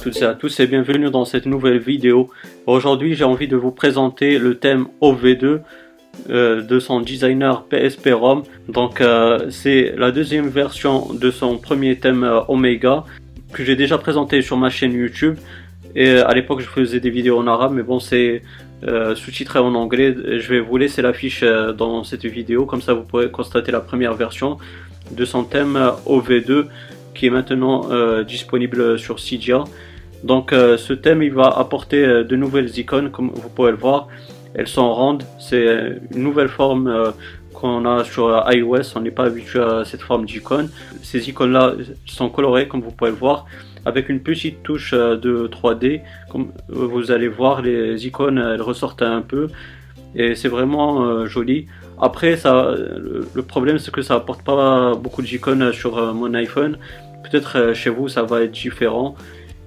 toutes et à tous et bienvenue dans cette nouvelle vidéo. Aujourd'hui j'ai envie de vous présenter le thème OV2 euh, de son designer PSP ROM. Donc euh, c'est la deuxième version de son premier thème euh, Omega que j'ai déjà présenté sur ma chaîne YouTube. Et à l'époque je faisais des vidéos en arabe mais bon c'est sous-titré en anglais. Je vais vous laisser l'affiche dans cette vidéo comme ça vous pourrez constater la première version de son thème OV2 qui est maintenant disponible sur Cydia. Donc euh, ce thème il va apporter euh, de nouvelles icônes comme vous pouvez le voir. Elles sont rondes, c'est une nouvelle forme qu'on a sur iOS, on n'est pas habitué à cette forme d'icône. Ces icônes là sont colorées comme vous pouvez le voir avec une petite touche de 3D. Comme vous allez voir les icônes elles ressortent un peu et c'est vraiment joli. Après, ça, le, problème c'est que ça apporte pas beaucoup d'icônes sur euh, mon iPhone. Peut-être euh, chez vous ça va être différent.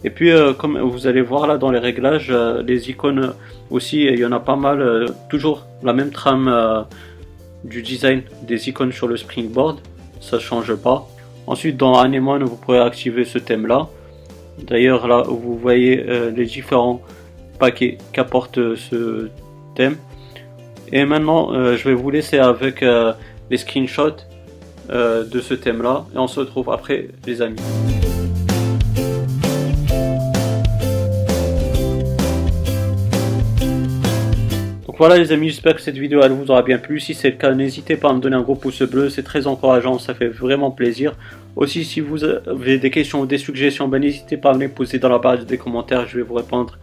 Et puis, euh, comme vous allez voir là dans les réglages, les icônes aussi, il y en a pas mal. toujours la même trame du design des icônes sur le Springboard. Ça change pas. Ensuite, dans Anemone, vous pourrez activer ce thème là. D'ailleurs, là, vous voyez les différents paquets qu'apporte ce thème. Et maintenant, euh, je vais vous laisser avec euh, les screenshots euh, de ce thème-là. Et on se retrouve après, les amis. Voilà les amis, j'espère que cette vidéo elle vous aura bien plu. Si c'est le cas, n'hésitez pas à me donner un gros pouce bleu, c'est très encourageant, ça fait vraiment plaisir. Aussi, si vous avez des questions ou des suggestions, ben, n'hésitez pas à me les poser dans la barre des commentaires, je vais vous répondre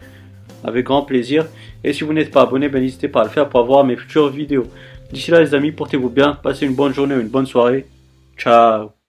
avec grand plaisir. Et si vous n'êtes pas abonné, ben, n'hésitez pas à le faire pour avoir mes futures vidéos. D'ici là les amis, portez-vous bien, passez une bonne journée ou une bonne soirée. Ciao